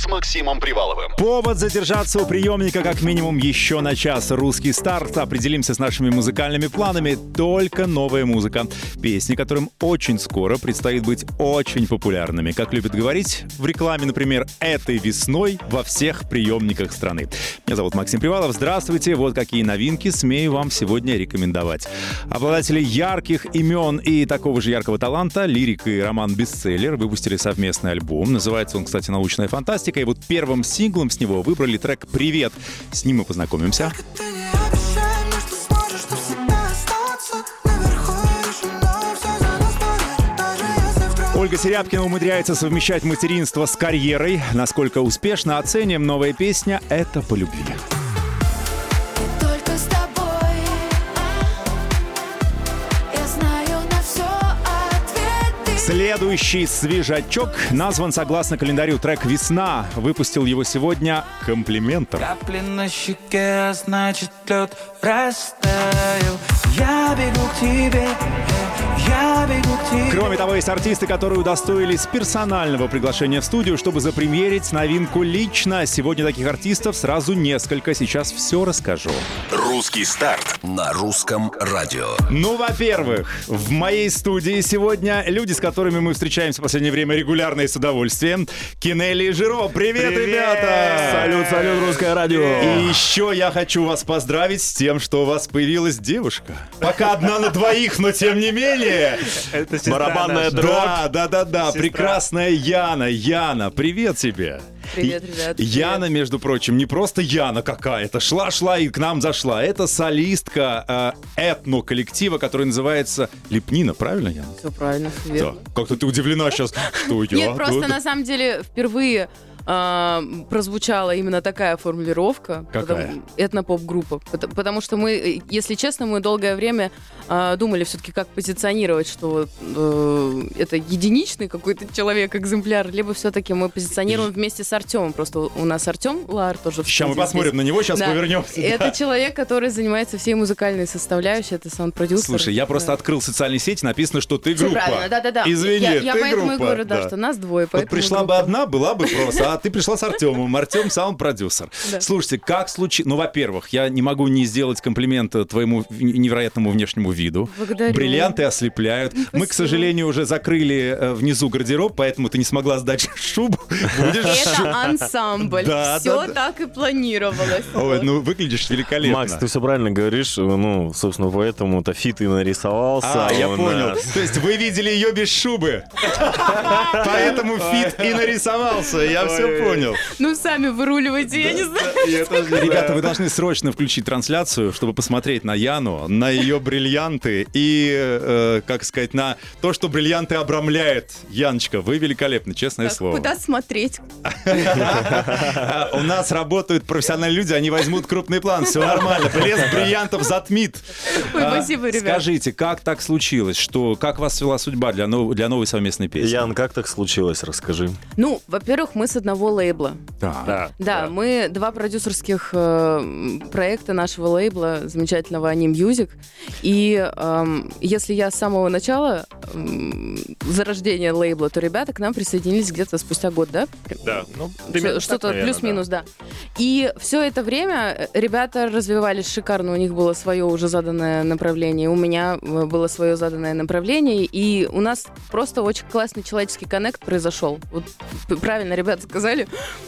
С Максимом Приваловым. Повод задержаться у приемника как минимум еще на час. Русский старт. Определимся с нашими музыкальными планами. Только новая музыка. Песни, которым очень скоро предстоит быть очень популярными. Как любят говорить в рекламе, например, этой весной во всех приемниках страны. Меня зовут Максим Привалов. Здравствуйте. Вот какие новинки смею вам сегодня рекомендовать. Обладатели ярких имен и такого же яркого таланта, лирик и роман-бестселлер, выпустили совместный альбом. Называется он, кстати, «Научная фантастика». И вот первым синглом с него выбрали трек «Привет». С ним мы познакомимся. Ольга Серябкина умудряется совмещать материнство с карьерой. Насколько успешно оценим новая песня «Это по любви». Следующий свежачок назван согласно календарю трек «Весна». Выпустил его сегодня комплиментом. Капли на щеке, а значит лед растаял Я бегу к тебе, я бегу к тебе Кроме того, есть артисты, которые удостоились персонального приглашения в студию, чтобы запремьерить новинку лично. Сегодня таких артистов сразу несколько. Сейчас все расскажу. Русский старт на русском радио. Ну, во-первых, в моей студии сегодня люди, с которыми мы встречаемся в последнее время регулярно и с удовольствием. Кинелли и Жиро. Привет, ребята! Салют, салют, русское радио. И еще я хочу вас поздравить с тем, что у вас появилась девушка. Пока одна на двоих, но тем не менее. Барабанная дробь. Да, да, да, да. Прекрасная Яна. Яна, привет тебе. Привет, ребят, Яна, между прочим, не просто Яна какая-то, шла-шла и к нам зашла. Это солистка э, этно-коллектива, который называется Лепнина, правильно, Яна? Все правильно, Да. верно. Как-то ты удивлена сейчас, что я? Нет, просто Да, на самом деле впервые а, прозвучала именно такая формулировка. Какая? потому- Этнопоп-группа. Пот- Потому что мы, э, если честно, мы долгое время а, думали все-таки, как позиционировать, что вот, э, это единичный какой-то человек-экземпляр, либо все-таки мы позиционируем вместе с Артемом. Просто у нас Артем Лар тоже Сейчас мы посмотрим на него, сейчас Да. повернемся. Это человек, который занимается всей музыкальной составляющей, это саунд-продюсер. Слушай, я просто Да. открыл социальные сети, написано, что ты группа. правильно, да-да-да. Извини, я, я ты поэтому группа. и говорю, да, что нас двое, Вот пришла бы группа. одна, была бы просто, а ты пришла с Артемом. Артем саунд-продюсер. Да. Слушайте, как случилось... Ну, во-первых, я не могу не сделать комплимент твоему в- невероятному внешнему виду. Благодарю. Бриллианты ослепляют. Мы, к Спасибо. сожалению, уже закрыли э, внизу гардероб, поэтому ты не смогла сдать шубу. Будешь Это ансамбль. Да, Все да, да. так и планировалось. Ой, ну выглядишь великолепно. Макс, ты все правильно говоришь, ну, собственно, поэтому-то фит и нарисовался. А, я у понял. нас. То есть вы видели ее без шубы. Поэтому фит и нарисовался. Я все понял. Ну, сами выруливайте, я не знаю. Ребята, вы должны срочно включить трансляцию, чтобы посмотреть на Яну, на ее бриллианты и, э, как сказать, на то, что бриллианты обрамляет. Яночка, вы великолепны, честное слово. Куда смотреть? У нас работают профессиональные люди, они возьмут крупный план, все нормально. Блеск бриллиантов затмит. Ой, А, спасибо, ребят. Скажите, как так случилось, что как вас свела судьба для, нов- для новой совместной песни? Ян, как так случилось, расскажи. Ну, во-первых, мы с одного лейбла. Да. Да, мы два продюсерских э, проекта нашего лейбла, замечательного Они Music. И эм, если я с самого начала эм, зарождения лейбла, то ребята к нам присоединились где-то спустя год, да? Да, ну, Что- Что-то плюс-минус, да. И все это время э, ребята развивались шикарно, у них было свое уже заданное направление, у меня э, было свое заданное направление, и у нас просто очень классный человеческий коннект произошел. Вот правильно ребята сказали,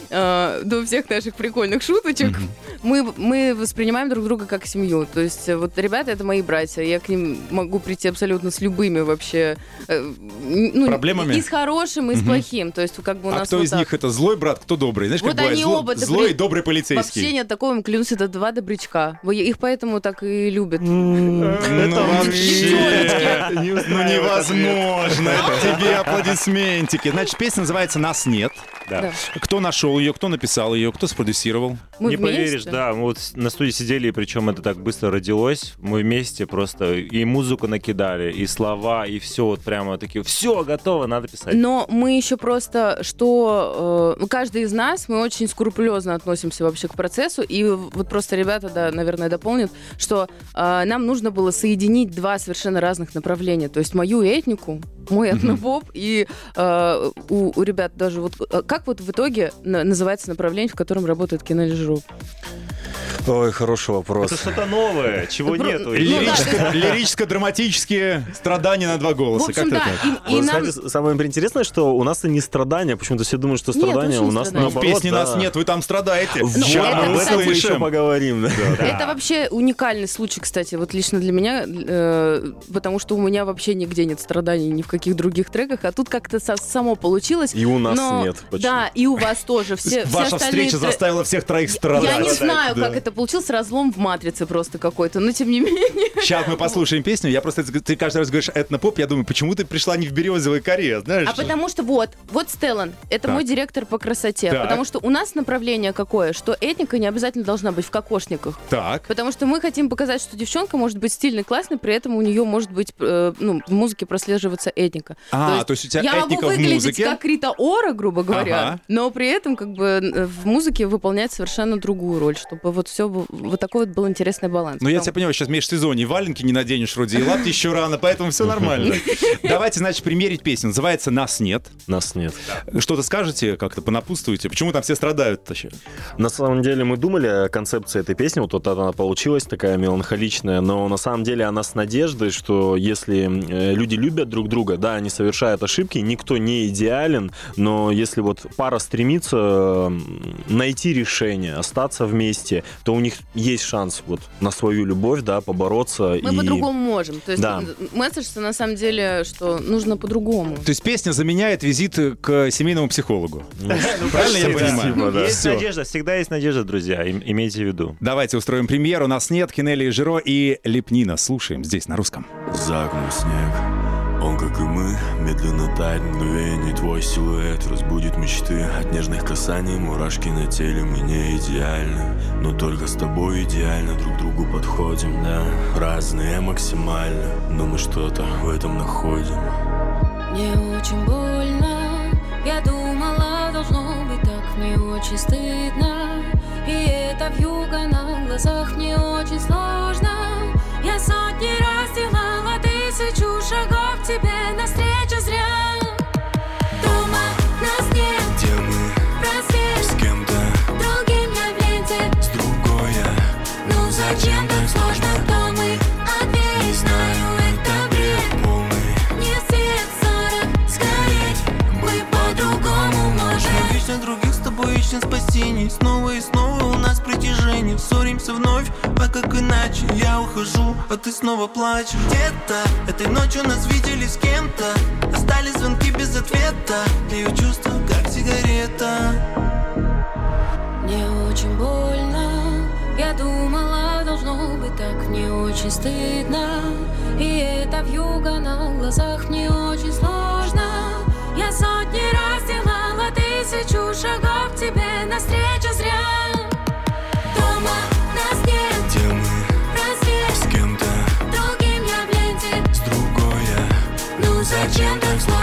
э, до всех наших прикольных шуточек, мы, мы воспринимаем друг друга как семью. То есть э, вот ребята это мои братья, я к ним могу прийти абсолютно с любыми вообще э, ну, Проблемами? И с хорошим, и с плохим. То есть как бы у А нас кто вот из так. них это злой брат, кто добрый? Знаешь, как Вот бывает они зло- оба злой и добрый Вообще полицейский. нет такого, клянусь, это два добрячка. Их поэтому так и любят. Ну, вообще, ну невозможно. Это тебе аплодисментики. Значит, песня называется «Нас нет». Да. Кто нашел ее, кто написал ее, кто спродюсировал? Мы не вместе. поверишь, да, мы вот на студии сидели, и причем это так быстро родилось. Мы вместе просто и музыку накидали, и слова, и все вот прямо такие, все, готово, надо писать. Но мы еще просто, что э, каждый из нас, мы очень скрупулезно относимся вообще к процессу, и вот просто ребята, да, наверное, дополнят, что э, нам нужно было соединить два совершенно разных направления, то есть мою этнику, мой этнопоп, и э, у, у ребят даже вот, как вот в итоге на- называется направление, в котором работает Жируп? Ой, хороший вопрос. Ну, Это что-то новое, чего Это нету. Ну, Лирическо- Лирическо-драматические страдания на два В голоса. общем, Как-то да, и, и нам... самое интересное, что у нас и не страдания. Почему-то все думают, что страдания у нас страдания. В наоборот. песне да. нас нет, вы там страдаете. Вот, Ща это, мы об этом мы еще поговорим. да. Это вообще уникальный случай, кстати, вот лично для меня, э, потому что у меня вообще нигде нет страданий ни в каких других треках, а тут как-то само получилось. И у нас Но- нет. Почему? Да, и у вас тоже. Все, все Ваша остальные встреча тре- заставила всех троих страдать. Я не знаю, как это получилось, разлом в матрице просто какой-то, но тем не менее. Сейчас мы послушаем песню. Я просто, ты каждый раз говоришь этнопоп, я думаю, почему ты пришла не в березовой коре, знаешь? А потому что вот, вот Стеллан, это Так. мой директор по красоте, Так. потому что у нас направление какое, что этника не обязательно должна быть в кокошниках. Так. Потому что мы хотим показать, что девчонка может быть стильной, классной, при этом у нее может быть э, ну, в музыке прослеживаться этника. А, то есть у тебя я этника могу в выглядеть музыке? как Рита Ора, грубо говоря, Ага. но при этом как бы э, в музыке выполнять совершенно другую роль, чтобы вот все вот такой вот был интересный баланс. Ну, я тебя понимаю, сейчас межсезонье, валенки не наденешь вроде, и лапти еще рано, поэтому все нормально. Давайте, значит, примерить песню. Называется «Нас нет». Нас нет. Что-то скажете, как-то понапутствуете? Почему там все страдают вообще? На самом деле мы думали о концепции этой песни, вот, вот она получилась такая меланхоличная, но на самом деле она с надеждой, что если э, люди любят друг друга, да, они совершают ошибки, никто не идеален, но если вот пара стремится найти решение, остаться вместе, то у них есть шанс вот на свою любовь, да, побороться. Мы и... по-другому можем. То есть Да. месседж на самом деле, что нужно по-другому. То есть песня заменяет визит к семейному психологу. Правильно я понимаю? да. Есть надежда, всегда есть надежда, друзья, им- имейте в виду. Давайте устроим премьеру. Нас нет. Кинелли и Жиро и Лепнина. Слушаем здесь на русском. За окном снег, он, как и мы, медленно тает мгновение Твой силуэт разбудит мечты. От нежных касаний мурашки на теле Мы не идеальны, но только с тобой идеально Друг другу подходим, да. Разные максимально, но мы что-то в этом находим. Мне очень больно Я думала, должно быть так. Мне очень стыдно И это вьюга на глазах Мне очень сложно ищем спасений. Снова и снова у нас притяжение. Ссоримся вновь, а как иначе? Я ухожу, а ты снова плачешь. Где-то этой ночью нас видели с кем-то. Остались звонки без ответа. Ее чувства как сигарета. Мне очень больно. Я думала, должно быть так. Мне очень стыдно. И это вьюга на глазах. Мне очень сложно. Я сотни раз делала тысячу шагов Тебе навстречу зря. Дома нас нет. Где мы? Просвет с кем-то, Другим я в ленте? С другой я. Ну зачем так сложно,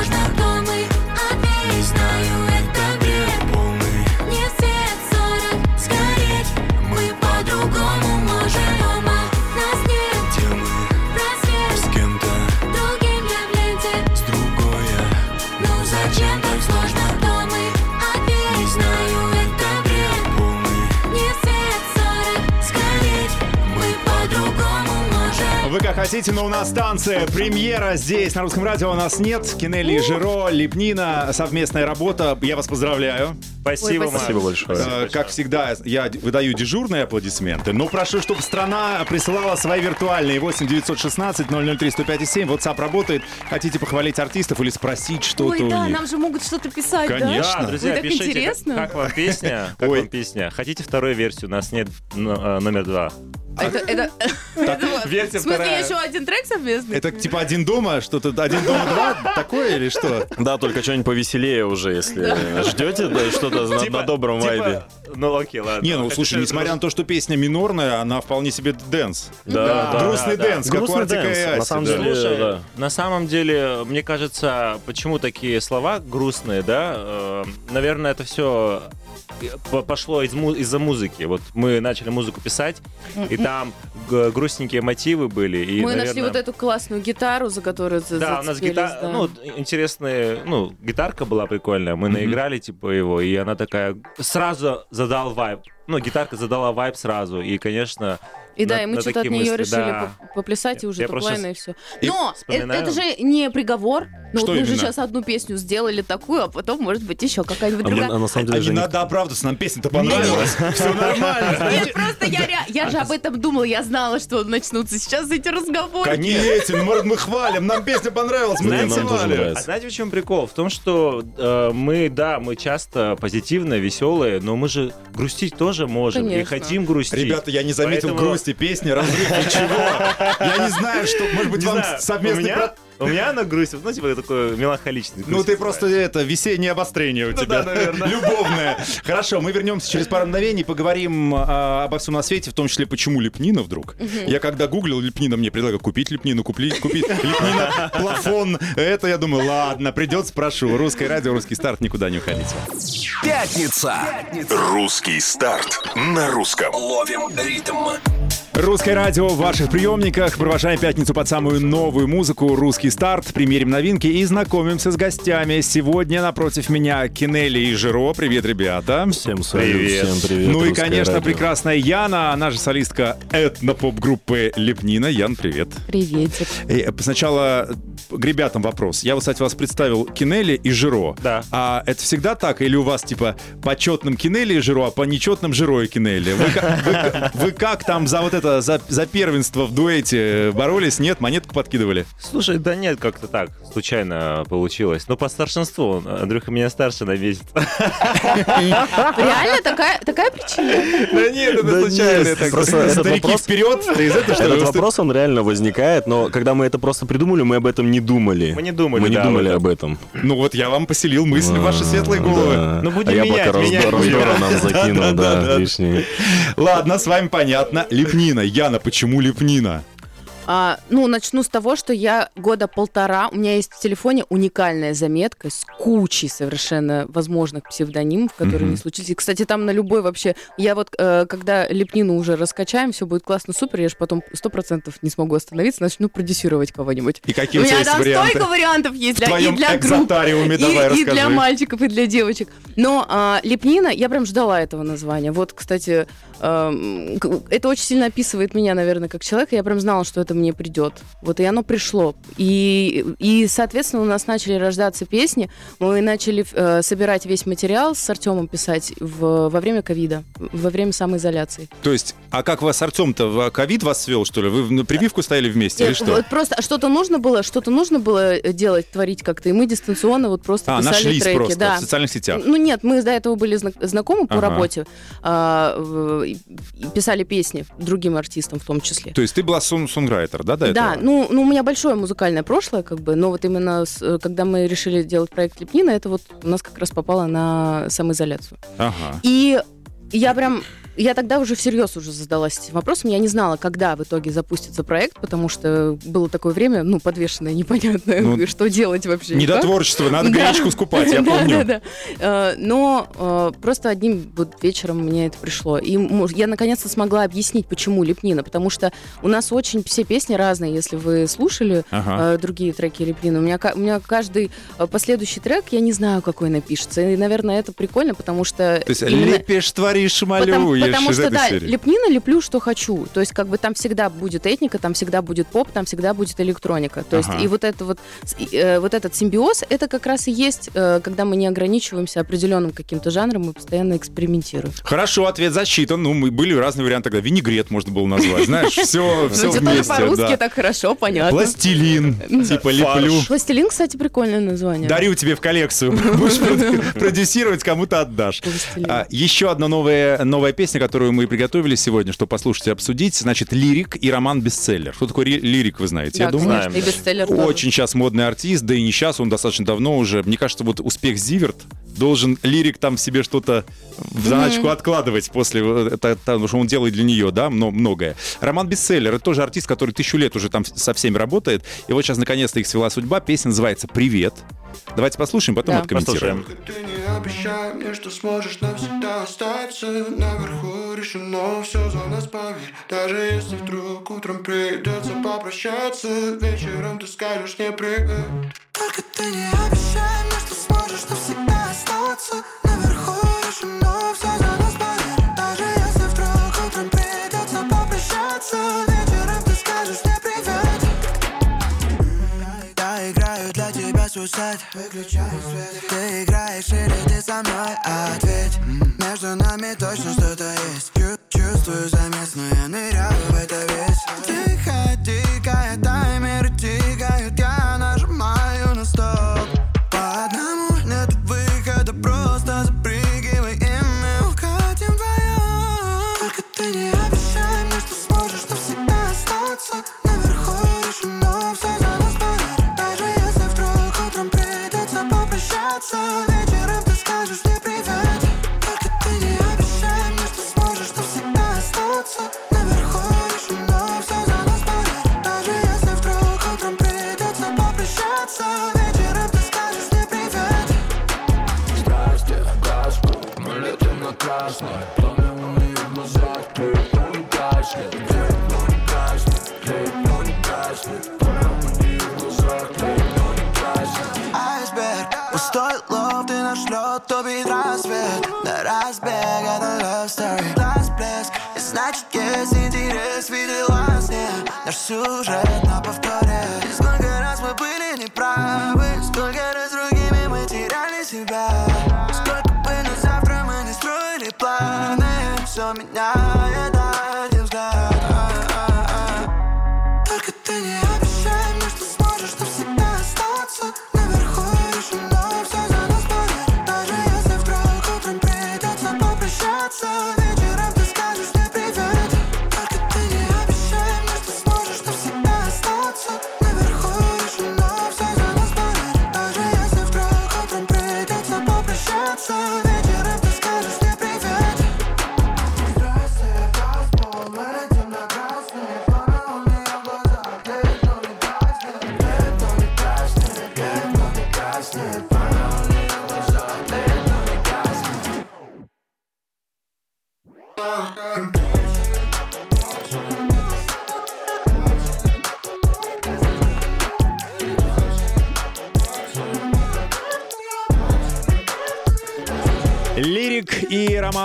хотите, но у нас станция. Премьера здесь, на русском радио, у нас нет. Кинелли Жиро, Лепнина, совместная работа. Я вас поздравляю. Спасибо, Ой, спасибо большое. Э, Как всегда, я выдаю дежурные аплодисменты, но прошу, чтобы страна присылала свои виртуальные 8 916 003 105 7. WhatsApp работает. Хотите похвалить артистов или спросить что-то Ой, у да, них? нам же могут что-то писать, Конечно. Да, друзья, Ой, так пишите, интересно. Как, как вам песня? Как Ой. вам песня? Хотите вторую версию? У нас нет э, номер два. Это, это, Версия в смысле, вторая. еще один трек совместный? Это типа один дома, что-то один дома два, такое или что? Да, только что-нибудь повеселее уже, если ждете да, что-то на- Типа- на добром вайбе. Ну окей, ладно. Не, ну слушай, несмотря на то, что песня минорная, она вполне себе dance. Да, да. Грустный dance, как у Грустный Артика и dance, на Асти, самом да. деле. Слушай, да. на самом деле, мне кажется, почему такие слова грустные, да? Э, Наверное, это все пошло из му- из-за музыки. Вот мы начали музыку писать, и там г- грустненькие мотивы были. И, Мы нашли наверное, вот эту классную гитару, за которую Да, у нас гитара, да. ну, интересная, ну, гитарка была прикольная, мы наиграли, типа, его, и она такая, сразу задал вайб. Ну, гитарка задала вайб сразу, и, конечно... И да, на- и мы что-то от нее мысли, решили да. поп- поплясать, и уже топлайна, и все. И Но э- вспоминаю. это же не приговор. Ну, Что вот мы же сейчас одну песню сделали такую, а потом, может быть, еще какая-нибудь А мы- другая. а на самом А деле не же не- надо оправдываться, нам песня-то понравилась. Все нормально. Нет, просто я, же об этом думала, я знала, что начнутся сейчас эти разговоры. Ну, может, мы хвалим, нам песня понравилась, мы танцевали. А знаете, в чем прикол? В том, что э, мы, да, мы часто позитивные, веселые, но мы же грустить тоже можем и Конечно. хотим грустить. Ребята, я не заметил Поэтому- грусти песни, разрыв, ничего. Я не знаю, что, может быть, Не вам знаю, совместный... у меня, про- у меня она грусть, ну, типа, такой меланхоличный. Ну, ты просто это, весеннее обострение у тебя. да, наверное. Любовное. Хорошо, мы вернемся через пару мгновений, поговорим а, обо всем на свете, в том числе, почему лепнина вдруг. Я когда гуглил лепнина, мне предлагают купить лепнину, купить, купить лепнина, плафон. Это я думаю, ладно, придется, спрошу. Русское радио, русский старт, никуда не уходите. Пятница. Русский старт на русском. Ловим ритм. Русское радио в ваших приемниках. Провожаем пятницу под самую новую музыку. Русский старт. Примерим новинки и знакомимся с гостями. Сегодня напротив меня Кинелли и Жиро. Привет, ребята. Всем салют, Привет. всем привет. ну и, Русское конечно, радио. прекрасная Яна, она же солистка этно-поп-группы Лепнина. Ян, привет. Приветик. Э, Сначала к ребятам вопрос. Я, вот, кстати, вас представил Кинелли и Жиро. Да. А это всегда так? Или у вас, типа, по четным Кинелли и Жиро, а по нечетным Жиро и Кинелли? Вы, вы ка- вы как там за вот это, за, за первенство в дуэте боролись? Нет? Монетку подкидывали? Слушай, да нет, как-то так, случайно получилось. Но по старшинству, Андрюха меня старше на месяц. Реально такая, такая причина? Да нет, это Да нет, просто этот вопрос, вперед! Этот вопрос, он реально возникает, но когда мы это просто придумали, мы об этом не думали. Мы не думали, Мы не думали об этом. Ну вот я вам поселил мысли в ваши светлые головы. Ну, будем а менять, менять нам закинул, да, лишнее. Ладно, с вами понятно. Лепнина. Яна, почему Лепнина? А, ну, начну с того, что я года полтора, у меня есть в телефоне уникальная заметка с кучей совершенно возможных псевдонимов, которые Мгм. не случились. И, кстати, там на любой вообще... Я вот, э, когда лепнину уже раскачаем, все будет классно, супер, я же потом сто процентов не смогу остановиться, начну продюсировать кого-нибудь. И какие у у тебя меня есть там варианты? столько вариантов есть для, и для групп, и, давай и расскажи. для мальчиков, и для девочек. Но а, Лепнина, я прям ждала этого названия. Вот, кстати, к- это очень сильно описывает меня, наверное, как человека. Я прям знала, что это мне придет. Вот и оно пришло. И, и соответственно, у нас начали рождаться песни. Мы начали э, собирать весь материал с Артемом писать в- во время ковида, во время самоизоляции. То есть, а как вас Артем-то, в ковид вас свел, что ли? Вы на прививку стояли вместе или Нет, что? вот просто что-то нужно было, что-то нужно было э, делать, творить как-то, и мы дистанционно вот просто А, писали нашлись треки. просто да. в социальных сетях. Ну нет, мы до этого были зна- знакомы по Ага. работе, а, писали песни другим артистам в том числе. То есть ты была сон сонграйтер, да, до Да, этого? ну, ну у меня большое музыкальное прошлое, как бы, но вот именно с- э, когда мы решили делать проект Лепнина, это вот у нас как раз попало на самоизоляцию. Ага. И я прям я тогда уже всерьез уже задалась этим вопросом. Я не знала, когда в итоге запустится проект, потому что было такое время, ну, подвешенное, непонятное, Ну, что делать вообще. Не до творчества, надо Да. гречку скупать, я Да, помню. да, да. Э, Но э, просто одним вот вечером мне это пришло. И я наконец-то смогла объяснить, почему Лепнина. Потому что у нас очень все песни разные. Если вы слушали Ага. э, другие треки Лепнина, у меня, ка- у меня каждый последующий трек, я не знаю, какой напишется. И, наверное, это прикольно, потому что... То есть именно- лепишь, творишь, Потому, малюешь потому из что, да, серии. лепнина леплю, что хочу. То есть, как бы там всегда будет этника, там всегда будет поп, там всегда будет электроника. То есть, Ага. и вот это вот, и, э, вот этот симбиоз, это как раз и есть, э, когда мы не ограничиваемся определенным каким-то жанром, мы постоянно экспериментируем. Хорошо, ответ засчитан. Ну, мы были разные варианты, тогда винегрет можно было назвать. Знаешь, все, все Ну, типа вместе. по-русски так хорошо, понятно. Пластилин, типа леплю. Пластилин, кстати, прикольное название. Дарю тебе в коллекцию. Будешь продюсировать, кому-то отдашь. А, еще одна новая, новая песня которую мы приготовили сегодня, чтобы послушать и обсудить, значит, лирик и роман-бестселлер. Что такое ри- лирик, вы знаете, Да, я думаю? и бестселлер тоже. Очень сейчас модный артист, да и не сейчас, он достаточно давно уже. Мне кажется, вот успех Зиверт должен лирик там в себе что-то в заначку откладывать после это, потому что он делает для нее, да, мно- многое. Роман Бестселлер, это тоже артист, который тысячу лет уже там со всеми работает. И вот сейчас наконец-то их свела судьба. Песня называется «Привет». Давайте послушаем, потом Да. откомментируем. Послушаем. Ты не обещай мне, что сможешь навсегда остаться Наверху решено все за нас, поверь Даже если вдруг утром придется попрощаться Вечером ты скажешь мне привет Только ты не обещай мне, что сможешь навсегда остаться Наверху решено все за нас, поверь Даже если вдруг утром придется попрощаться Вечером ты скажешь мне привет. Я играю для тебя сусед Выключай свет. Ты играешь или ты со мной? Ответь. Между нами точно что-то есть. Чу- Чувствую замес, но я ныряю в это весь. Тихо,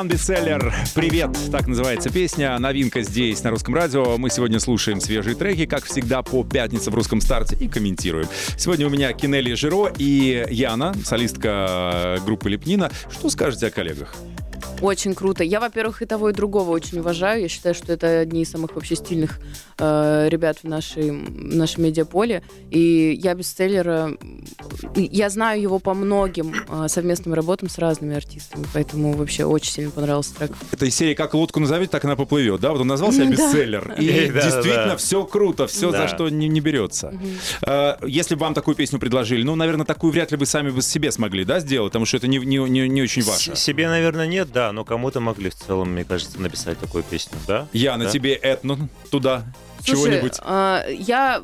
бестселлер «Привет» — так называется песня. Новинка здесь, на русском радио. Мы сегодня слушаем свежие треки, как всегда, по пятнице в русском старте и комментируем. Сегодня у меня Кинели Жиро и Яна, солистка группы Лепнина. Что скажете о коллегах? Очень круто. Я, во-первых, и того, и другого очень уважаю. Я считаю, что это одни из самых вообще стильных э, ребят в, нашей, в нашем медиаполе. И я бестселлера... Я знаю его по многим э, совместным работам с разными артистами, поэтому вообще очень сильно понравился трек. Это из серии «Как лодку назовете, так она поплывет», да? Вот он назвал себя Да. бестселлер. И Да, действительно да. все круто, все, за что не, не берется. Э, Если бы вам такую песню предложили, ну, наверное, такую вряд ли вы сами бы себе смогли, да, сделать, потому что это не, не, не, не очень ваше. С- Себе, наверное, нет, да, но кому-то могли в целом, мне кажется, написать такую песню, да? Я на Да? тебе этно туда чего-нибудь. а, я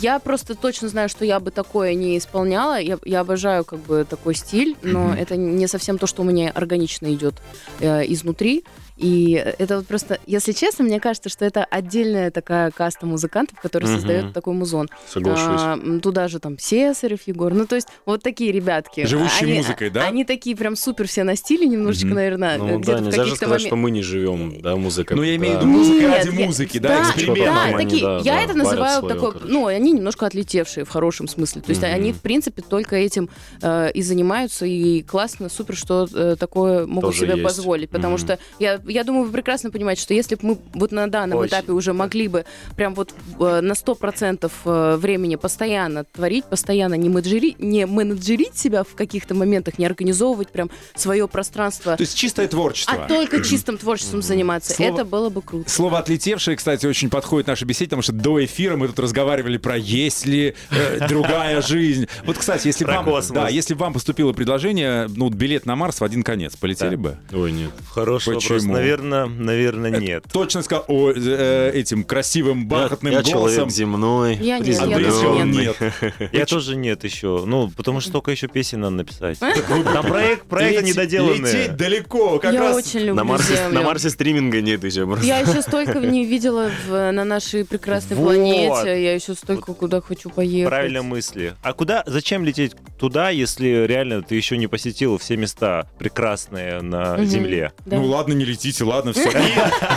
я просто точно знаю, что я бы такое не исполняла. Я, я обожаю как бы такой стиль, но Мгм. это не совсем то, что у меня органично идет э, изнутри. И это вот просто, если честно, мне кажется, что это отдельная такая каста музыкантов, которые Мгм. создают такой музон. Соглашусь. А, туда же там Сесарев, Егор. Ну, то есть вот такие ребятки. Живущие Они- музыкой, да? Они такие прям супер все на стиле немножечко, Мгм. наверное, Ну где-то да, в нельзя же сказать, момен- что мы не живем, да, музыкой. Ну, я имею в Да. виду музыка ради музыки, да, да, эксперимент. Да, они, такие, да, я да, это называю такой, короче. ну, они немножко отлетевшие в хорошем смысле. То есть они, в принципе, только этим э, и занимаются, и классно, супер, что э, такое могут Тоже себе есть. позволить. Потому что я, я думаю, вы прекрасно понимаете, что если бы мы вот на данном Очень. этапе уже могли бы прям вот э, на 100% э, времени постоянно творить, постоянно не, менеджери, не менеджерить себя в каких-то моментах, не организовывать прям свое пространство, То есть чистое творчество. а только чистым творчеством заниматься, Слово- это было бы круто. Слово «отлетевшее», кстати, очень подходит нашей беседе, потому что до эфира мы тут разговаривали про «есть ли э, другая жизнь». Вот, кстати, если Про вам, космос. да, если бы вам поступило предложение, ну, билет на Марс в один конец, полетели бы? Ой, нет. Хороший Почему? вопрос. Наверное, наверное, нет. Точно сказал о, э, этим красивым бархатным я, я голосом. человек земной. Я нет, я Андрей тоже сказал нет. Я тоже нет еще. Ну, потому что столько еще песен надо написать. Там проект, проекты Лети- недоделанные. Лететь далеко, как я раз... очень люблю На Марсе, Землю. на Марсе стриминга нет еще. просто. Я еще столько не видела в- на нашей прекрасной Вот. планете. Я еще столько куда хочу поехать. Правильно мысли. А куда, зачем лететь туда, если реально ты еще не посетил все места прекрасные на. Земле? Да. Ну ладно, не летите, ладно, все.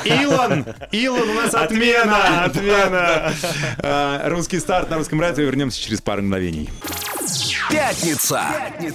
Илон! Илон, у нас отмена! Отмена! А, Русский старт на русском радио. Вернемся через пару мгновений. Пятница.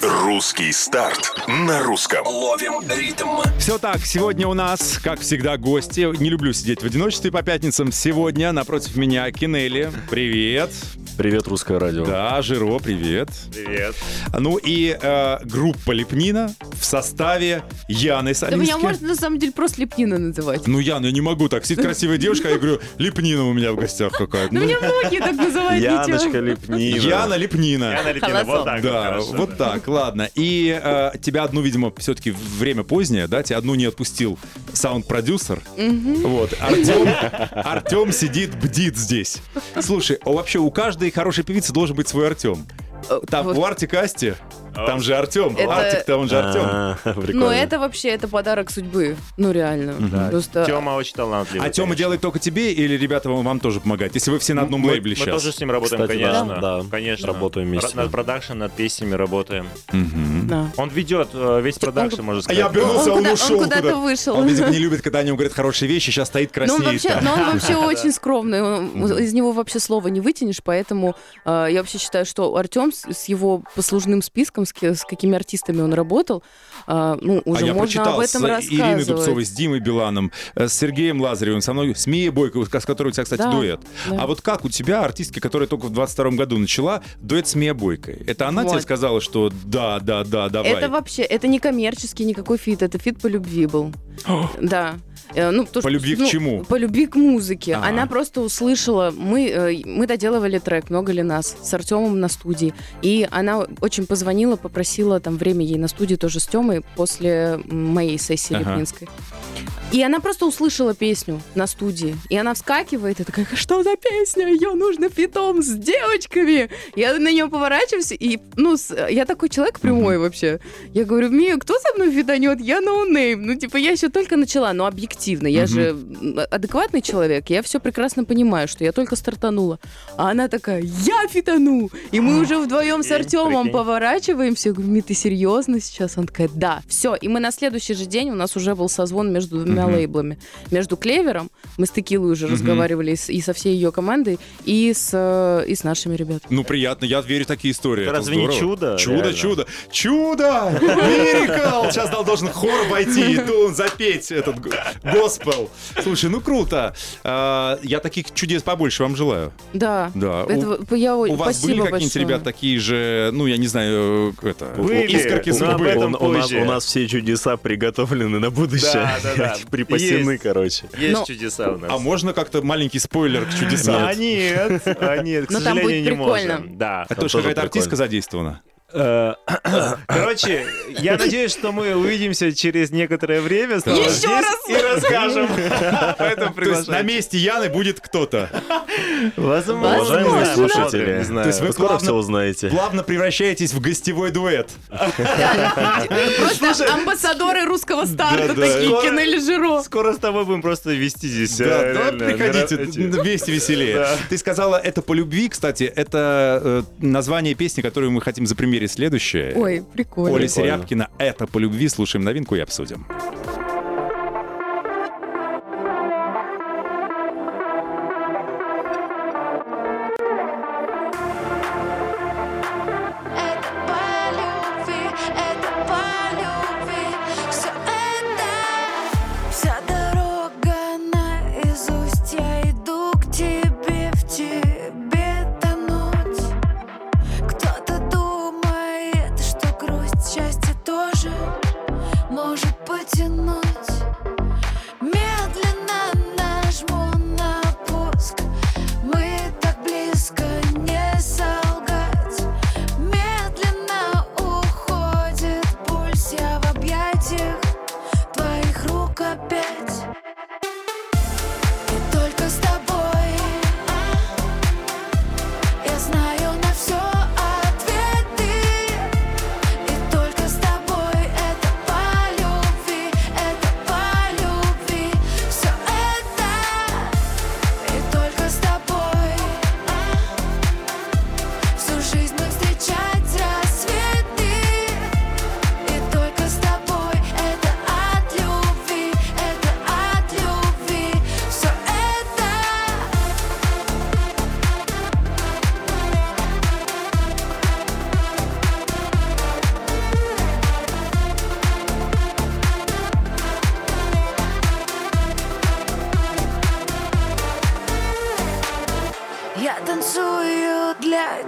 Русский старт на русском. Ловим ритм. Все так, сегодня у нас, как всегда, гости. Не люблю сидеть в одиночестве по пятницам. Сегодня напротив меня Кинели. Привет. Привет, русское радио. Да, Жиро, привет. Привет. Ну и э, группа Лепнина в составе Яны Да меня можно на самом деле просто Лепнина называть. Ну, Яна, я не могу так. Сидит красивая девушка, а я говорю, Лепнина у меня в гостях какая-то. Ну, меня многие так называют. Яночка. Лепнина. Яна Лепнина. Яна Холосок. вот так. Да, вот так, ладно. И э, тебя одну, видимо, все-таки время позднее, да, тебя одну не отпустил саунд-продюсер. Вот, Артем, сидит, бдит здесь. Слушай, а вообще у каждой хорошей певицы должен быть свой Артем. Там Вот. у Артик Асти, там же Артем. Это- Артик-то он же Артем. А, Ну, это вообще, это подарок судьбы. Ну, реально. Просто... Тема очень талантливый. А Тема делает только тебе или ребята вам, тоже помогают? Если вы все на одном Мы- лейбле мы сейчас. тоже с ним работаем, Кстати, конечно. да, да. конечно. Работаем вместе. Над продакшн, над песнями работаем. Да. Он ведет э, весь продакшн, можно А сказать. я обернулся, Он он, куда- он ушел. куда-то куда. вышел. Он, видимо, не любит, когда о нем говорят хорошие вещи, сейчас стоит Но он, краснеет. вообще, там. но он вообще очень скромный. Из него вообще слова не вытянешь, поэтому э, я вообще считаю, что Артем с его послужным списком, с, ки- с какими артистами он работал, э, ну, уже а я можно об этом с Ириной рассказывать. Дубцовой, с Димой Биланом, э, с Сергеем Лазаревым, со мной, с Мией Бойко, с которой у тебя, кстати, Да, дуэт. да. А вот как у тебя, артистки, которая только в 22 году начала, дуэт с Мией Бойкой? Это она тебе Вот. сказала, что да, да, да, давай? Это вообще, это не коммерческий никакой фит, это фит по любви был. да. Э, Ну, потому По любви к ну, чему? По любви к музыке. Ага. Она просто услышала, мы, э, мы доделывали трек «Много ли нас» с Артемом на студии. И она очень позвонила, попросила там время ей на студии тоже с Темой после моей сессии Ага. Липнинской. И она просто услышала песню на студии. И она вскакивает и такая, что за песня? Ее нужно фитом с девочками. Я на нее поворачиваюсь, и, ну, я такой человек прямой вообще. Я говорю, Мия, кто со мной фитонет? Я no name. Ну, типа, я еще только начала, но объективно. Я же м, адекватный человек, я все прекрасно понимаю, что я только стартанула. А она такая, я фитону! И мы уже вдвоем с Артемом поворачиваемся. Я говорю, Ми, ты серьезно сейчас? Он такая, да. Все. И мы на следующий же день, у нас уже был созвон между двумя лейблами. Между Клевером, мы с Текилой уже разговаривали и со всей ее командой, и с, и с нашими ребятами. Ну, приятно, я верю в такие истории. Это разве не здорово. чудо? Чудо, Реально. чудо, чудо! Мирикл! Сейчас дал- должен хор войти и запеть этот госпел. Слушай, ну круто. А, Я таких чудес побольше вам желаю. Да. Да. Это У- я, У вас были какие-нибудь ребят такие же, ну, я не знаю, э, это, Были, искорки но об этом у, нас, у нас все чудеса приготовлены на будущее. Да, да, да. Припасены, Есть. короче. Есть Но- чудеса у нас. А можно как-то маленький спойлер к чудесам? А нет, а нет, к Но там сожалению, будет не прикольно. можем. Да. Это уж тоже какая-то артистка задействована. Э, Короче, я надеюсь, что мы увидимся через некоторое время Еще раз! и расскажем. Поэтому То есть на месте Яны будет кто-то. Возможно. Уважаемые знаю, слушатели. То есть вы скоро плавно- все узнаете. Плавно превращаетесь в гостевой дуэт. Просто амбассадоры русского старта такие, Кинели Жиро. Скоро с тобой будем просто вести здесь. Да, э, приходите, вместе веселее. Ты сказала, это по любви, кстати, это э, название песни, которую мы хотим запримерить следующее. Ой, прикольно. Оля. Серябкина, это по любви, слушаем новинку и обсудим. Imagine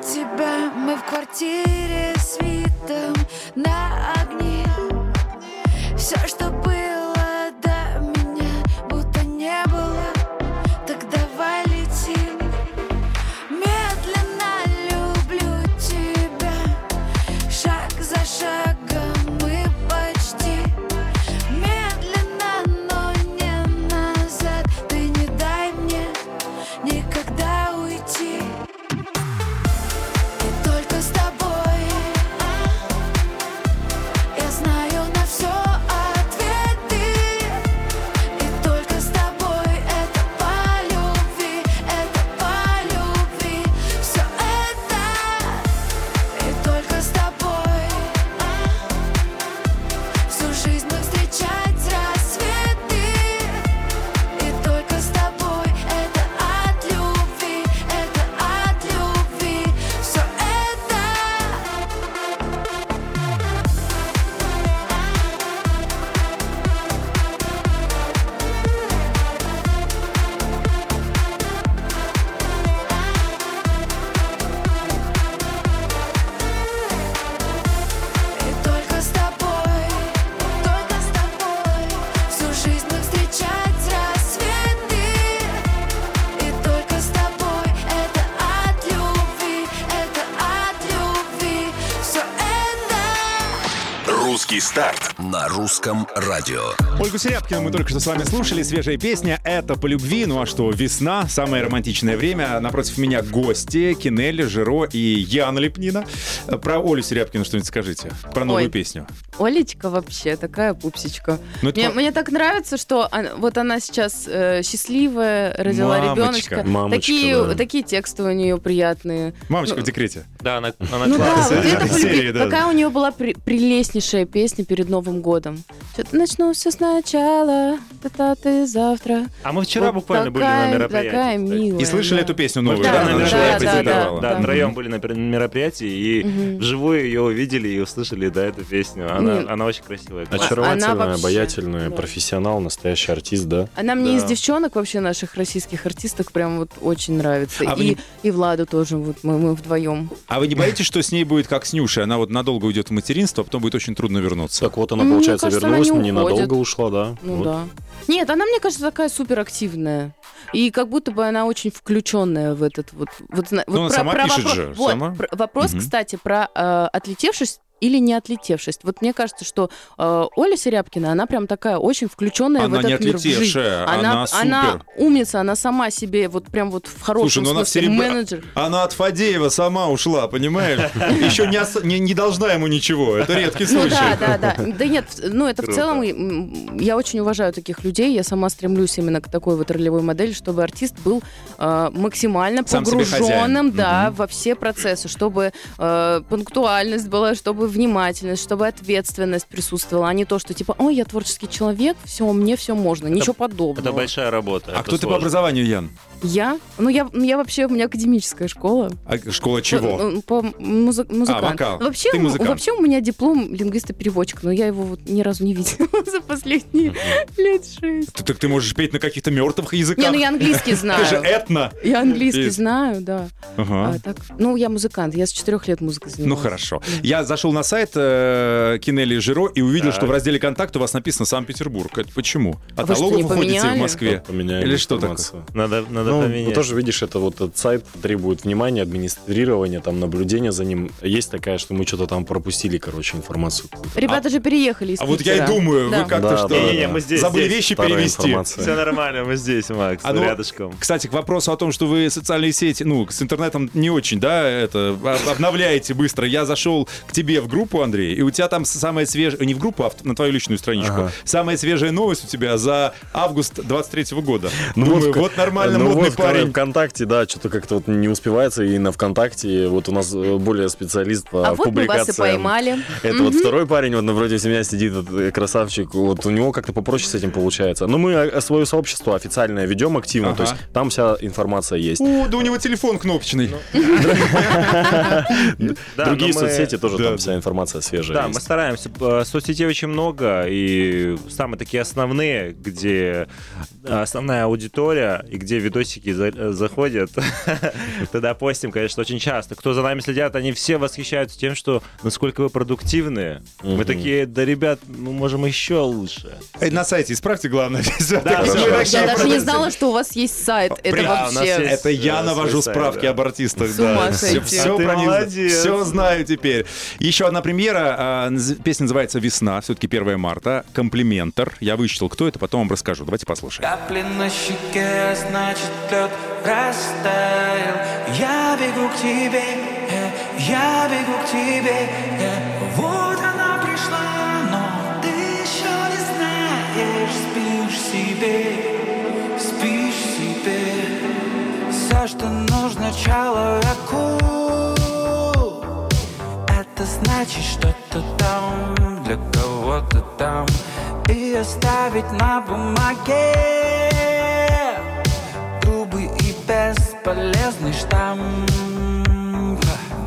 тебя. Мы в квартире с видом на огни Все, что на русском радио. Ольгу Серябкину мы только что с вами слушали. Свежая песня «Это по любви». Ну а что, весна, самое романтичное время. Напротив меня гости Кинелли, Жиро и Яна Лепнина. Про Олю Серябкину что-нибудь скажите. Про новую Ой. песню. Олечка вообще такая пупсичка. Ну, это Мне, по- мне так нравится, что она- вот она сейчас э, счастливая, родила Мамочка. ребеночка. Мамочка, такие, да. такие тексты у нее приятные. Мамочка Ну, в декрете. Да, она, она Ну да, классная. вот это по Серии, любви. да. Какая у нее была при- прелестнейшая песня перед Новым годом. Что-то начну все сначала, та ты завтра. А мы вчера Вот буквально были такая- на мероприятии. Такая милая. И слышали да. эту песню новую? Да, да, да, презентовали. да, Да, да. втроем были на мероприятии и Мгм. вживую ее увидели и услышали, да, эту песню. Она, Нет. она очень красивая. Она Очаровательная, вообще- обаятельная, да. профессионал, настоящий артист, да? Она мне из Да. девчонок вообще наших российских артисток прям вот очень нравится. А и, не- и Владу тоже, вот мы, мы вдвоем. А вы не боитесь, что с ней будет как с Нюшей? Она вот надолго уйдет в материнство, а потом будет очень трудно вернуться. Так вот она, получается, кажется, она вернулась, не но ненадолго ушла, да? Ну Вот. да. Нет, она, мне кажется, такая суперактивная. И как будто бы она очень включенная в этот вот... вот, зна- Ну, вот она сама пишет вопрос, же, вот, сама. про- вопрос, Мгм. кстати, про э, отлетевшись или не отлетевшись. Вот мне кажется, что э, Оля Серябкина, она прям такая очень включенная Она в этот мир, в жизнь. она она супер. умница, она сама себе вот прям вот в хорошем Слушай, ну она смысле все ребра- менеджер. Она от Фадеева сама ушла, понимаешь? Еще не, ос- не, не должна ему ничего. Это редкий Ну случай. да, да, да. Да нет, ну это в Круто. целом м, я очень уважаю таких людей. Я сама стремлюсь именно к такой вот ролевой модели, чтобы артист был э, максимально Сам погруженным, да, Мгм. во все процессы, чтобы э, пунктуальность была, чтобы внимательность, чтобы ответственность присутствовала, а не то, что типа, ой, я творческий человек, все, мне все можно, ничего подобного. Это большая работа. А это кто ты по сложно. образованию, Ян? Я? Ну я, ну, я вообще, у меня академическая школа. А школа чего? Ну, По музы- музыкант. вокал. Вообще, Ты музыкант. вообще у меня диплом лингвиста-переводчик, но я его вот ни разу не видела за последние лет шесть. Ты, так ты можешь петь на каких-то мертвых языках. Не, ну я английский Ты же знаю. этно. Я английский знаю, да. Ага. А так, ну, я музыкант, я с четырех лет музыкой занималась. Ну хорошо. Я зашел на сайт э, Кинели Жиро и увидел, Так. что в разделе «Контакт» у вас написано «Санкт-Петербург». Почему? От вы что, налогов не уходите в поменяли? Москве? Поменяли Или что информацию. Надо, надо Ну, поменять. ну, тоже видишь, это вот этот сайт требует внимания, администрирования, там, наблюдения за ним. Есть такая, что мы что-то там пропустили, короче, информацию. Ребята же переехали из А вот я и Питера. думаю, Да. вы как-то Да, что? да, Не-не-не, мы здесь, Забыли здесь. вещи Старая перевести. информация. Все нормально, мы здесь, Макс, А ну, рядышком. Кстати, к вопросу о том, что вы социальные сети, ну, с интернетом не очень, да, это, об- обновляете быстро. Я зашел к тебе в группу, Андрей, и у тебя там самая свежая, не в группу, а на твою личную страничку. Ага. Самая свежая новость у тебя за август 23 года. Ну, Думаю, в- вот нормально, ну, модный вот в парень. ВКонтакте, да, что-то как-то вот не успевается, и на ВКонтакте вот у нас э, более специалист по А вот мы вас и публикациям. поймали. Это вот второй парень, вот напротив меня сидит, этот, э, красавчик, вот у него как-то попроще с этим получается. Но мы э, свое сообщество официальное ведем активно, Ага. то есть там вся информация есть. О, да у него телефон кнопочный. Да, Другие соцсети тоже там вся информация свежая Да, мы стараемся. Соцсетей очень много, и самые такие основные, где основная аудитория, и где видосики видосики за- э, заходят, тогда постим, конечно, очень часто. Кто за нами следят, они все восхищаются тем, что насколько вы продуктивные. Мы такие, да, ребят, мы можем еще лучше. Э, На сайте исправьте, главное. Да, Я даже не знала, что у вас есть сайт. Это вообще... Это я э, навожу справки об артистах. Все, А все знаю теперь. Еще одна премьера. а, Песня называется «Весна». Все-таки 1 марта. Комплиментор. Я вычитал, кто это, потом вам расскажу. Давайте послушаем. Капли на щеке, значит лед растаял Я бегу к тебе, э, я бегу к тебе э. Вот она пришла, но ты еще не знаешь Спишь себе, спишь себе Все, что нужно человеку Это значит что-то там для кого-то там И оставить на бумаге бесполезный штамм.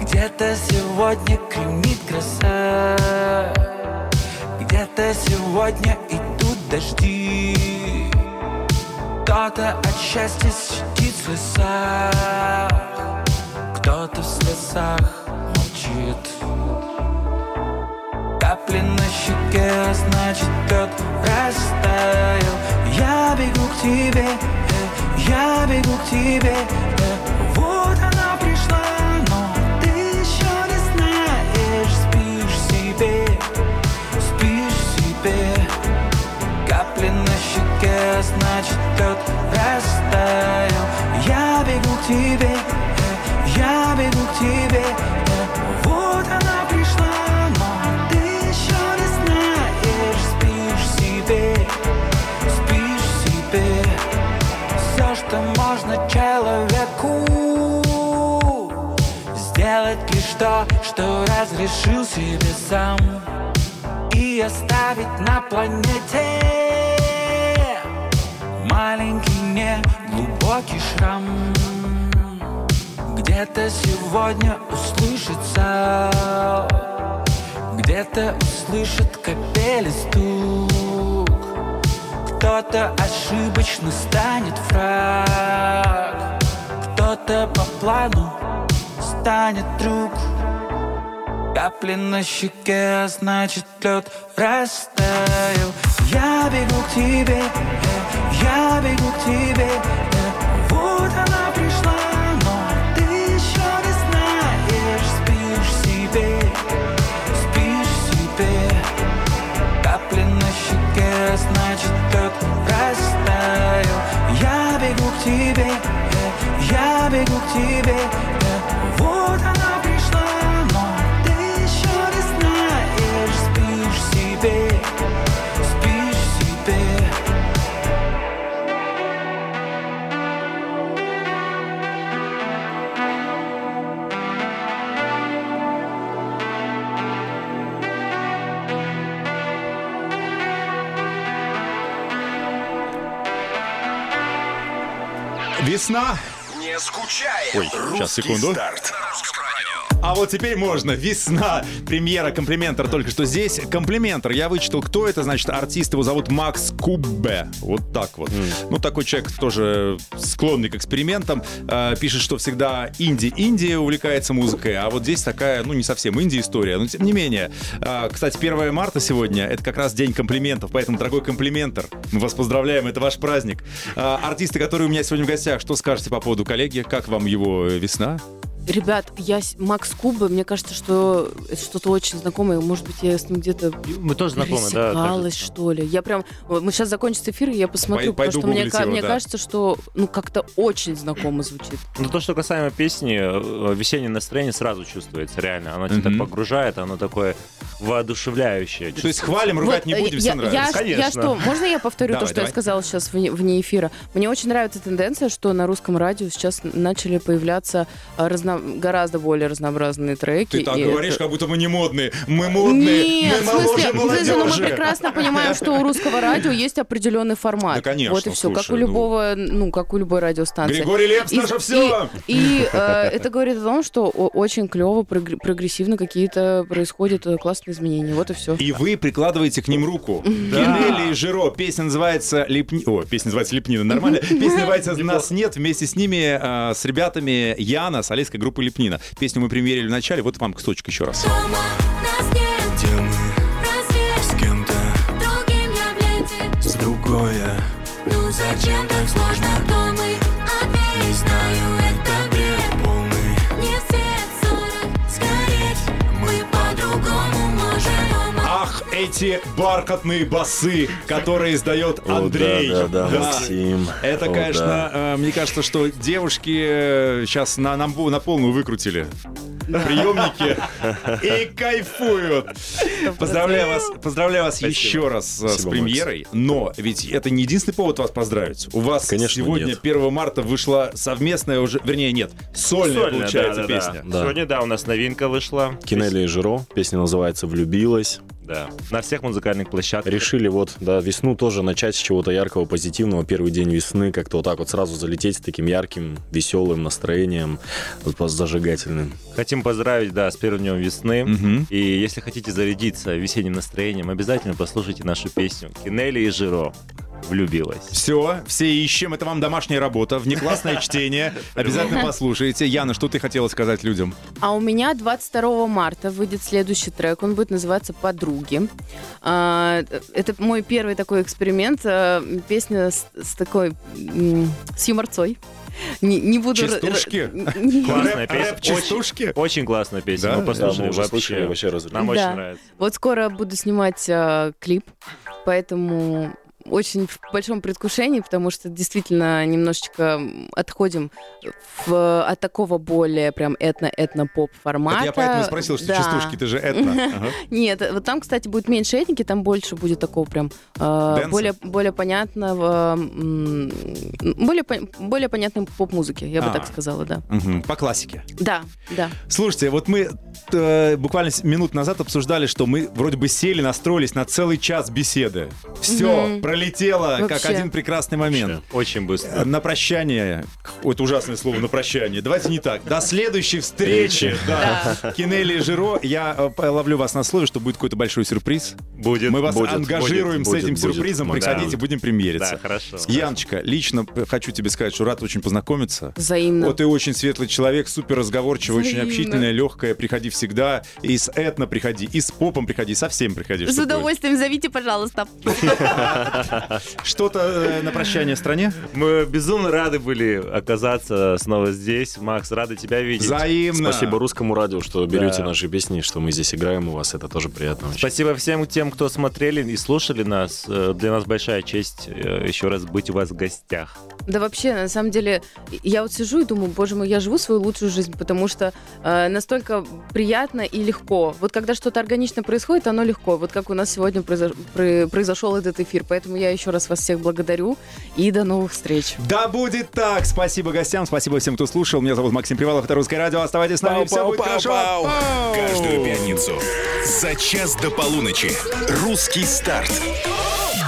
Где-то сегодня клеймит краса. Где-то сегодня идут дожди. Кто-то от счастья сидит в слезах. Кто-то в слезах молчит. Капли на щеке, а значит лед растаял. Я бегу к тебе, я бегу к тебе. Э. Вот она пришла, но ты еще не знаешь. Спишь себе, спишь себе. Капли на щеке, значит лед растаял. Я бегу к тебе, э, я бегу к тебе Сделать лишь то, что разрешил себе сам И оставить на планете. Маленький, не глубокий шрам. Где-то сегодня услышится Где-то услышит капели стук. Кто-то ошибочно станет враг Кто-то по плану станет друг. Капли на щеке, а значит лед растаял. Я бегу к тебе, э, я бегу к тебе э. Вот она пришла, но ты еще не знаешь. Спишь себе, спишь себе. Капли на щеке, а значит лед растаял. Я бегу к тебе, э, я бегу к тебе Весна. Не скучай. Ой, сейчас, секунду. старт. А вот теперь можно. Весна. Премьера комплиментор только что здесь. Комплиментор. Я вычитал, кто это. Значит, артист его зовут Макс Куббе. Вот так вот. Ну, такой человек тоже склонный к экспериментам. Э, пишет, что всегда инди-Индия увлекается музыкой. А вот здесь такая, ну, не совсем инди-история. Но тем не менее. Э, кстати, 1 марта сегодня. Это как раз день комплиментов. Поэтому, дорогой комплиментор, мы вас поздравляем. Это ваш праздник. Э, артисты, которые у меня сегодня в гостях, что скажете по поводу коллеги? Как вам его э, весна? Ребят, я Макс Куба, мне кажется, что это что-то очень знакомое. Может быть, я с ним где-то Мы тоже знакомы, да. что ли. Я прям... Мы сейчас закончится эфир, и я посмотрю, Пой- потому что мне, его, мне да. кажется, что ну как-то очень знакомо звучит. Ну, то, что касаемо песни, э, весеннее настроение сразу чувствуется, реально. Оно тебя так Мгм. погружает, оно такое воодушевляющее. То есть хвалим, ругать Вот, не э, будем, я, все я, нравится. я Конечно. что, можно я повторю Давай, то, что давай. я сказала сейчас вне, вне эфира? Мне очень нравится тенденция, что на русском радио сейчас начали появляться а, разно- гораздо более разнообразные треки. Ты так говоришь, это- как будто мы не модные. Мы модные, Нет, мы в смысле, моложе в смысле, ну мы прекрасно понимаем, что у русского радио есть определенный формат. Да, конечно, Вот и все, как слушай, у ну. любого, ну, как у любой радиостанции. Григорий Лепс, И- наше все. И, и, э, это говорит о том, что очень клево, прогр- прогрессивно какие-то происходят э, классные изменения. Вот и все. И вы прикладываете к ним руку. Кинелли и Жиро. Песня называется Липни... О, песня называется Липнина, нормально. Песня называется «Нас нет». Вместе с ними, э, с ребятами Яна, солистской группы Липнина. Песню мы примерили в начале. Вот вам кусочек еще раз. Дома нас нет, Где мы рассвет с кем-то Другим я в ленте с другой я Ну зачем так сложно, кто эти бархатные басы, которые издает Андрей. О, да, да, да, Максим. Это, О, конечно, да. э, мне кажется, что девушки сейчас на, нам на полную выкрутили приемники и кайфуют. Поздравляю вас, поздравляю вас еще раз э, с Спасибо, премьерой. Но ведь это не единственный повод вас поздравить. У вас Конечно, сегодня, нет. 1 марта, вышла совместная уже, вернее, нет, сольная, Сольная, получается, да, да. песня. Да. Сегодня, да, у нас новинка вышла. Кинелли и Жиро. Песня называется «Влюбилась». Да. На всех музыкальных площадках. Решили вот, да, весну тоже начать с чего-то яркого, позитивного. Первый день весны как-то вот так вот сразу залететь с таким ярким, веселым настроением, вот, зажигательным. Хотим поздравить, да, с первым днем весны. Мгм. И если хотите зарядиться весенним настроением, обязательно послушайте нашу песню «Кинелли и Жиро». Влюбилась. Все, все ищем. Это вам домашняя работа, внеклассное чтение. Обязательно послушайте. Яна, что ты хотела сказать людям? А у меня 22 марта выйдет следующий трек. Он будет называться «Подруги». А, Это мой первый такой эксперимент. а, Песня с, с такой... с юморцой. Не, не буду... Частушки? Классная песня. рэп-частушки? Очень, классная песня. Да? Мы Да, послушали мы уже вообще. вообще. Нам Да. очень нравится. Вот скоро буду снимать а, клип, поэтому очень в большом предвкушении, потому что действительно немножечко отходим в, от такого более прям этно-этно-поп формата. Вот я поэтому спросил, что Да. частушки, ты же этно. Ага. Нет, вот там, кстати, будет меньше этники, там больше будет такого прям э, более, более понятного, более, более понятной поп-музыки, я бы А. так сказала, да. По классике. Да, да. Слушайте, вот мы э, буквально минут назад обсуждали, что мы вроде бы сели, настроились на целый час беседы. Все, Мгм. Пролетело, как Вообще. один прекрасный момент. Очень быстро. Э, На прощание, это ужасное слово, на прощание. Давайте не так. До следующей встречи. Да. Кинелли и Жиро. Я э, ловлю вас на слове, что будет какой-то большой сюрприз. Будет. Мы вас будет, ангажируем будет, с этим будет, будет. сюрпризом. Да. Приходите, будем примериться. Да, хорошо. Яночка, лично хочу тебе сказать, что рад очень познакомиться. Взаимно. Вот ты очень светлый человек, супер разговорчивый, очень Взаимно. общительная, легкая. Приходи всегда. И с этно приходи, и с попом приходи, со всем приходи. С чтобы будет. удовольствием зовите, пожалуйста. Что-то э, на прощание стране? Мы безумно рады были оказаться снова здесь. Макс, рады тебя видеть. Взаимно. Спасибо русскому радио, что берете Да. наши песни, что мы здесь играем у вас. Это тоже приятно очень. Спасибо всем тем, кто смотрели и слушали нас. Э, Для нас большая честь э, еще раз быть у вас в гостях. Да вообще, на самом деле, я вот сижу и думаю, боже мой, я живу свою лучшую жизнь, потому что э, настолько приятно и легко. Вот когда что-то органично происходит, оно легко. Вот как у нас сегодня произош- про- произошел этот эфир. Поэтому я еще раз вас всех благодарю и до новых встреч. Да будет так. Спасибо гостям, спасибо всем, кто слушал. Меня зовут Максим Привалов, это «Русское радио». Оставайтесь с нами, все будет хорошо. Пау! Каждую пятницу за час до полуночи. Русский старт.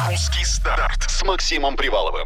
Русский старт с Максимом Приваловым.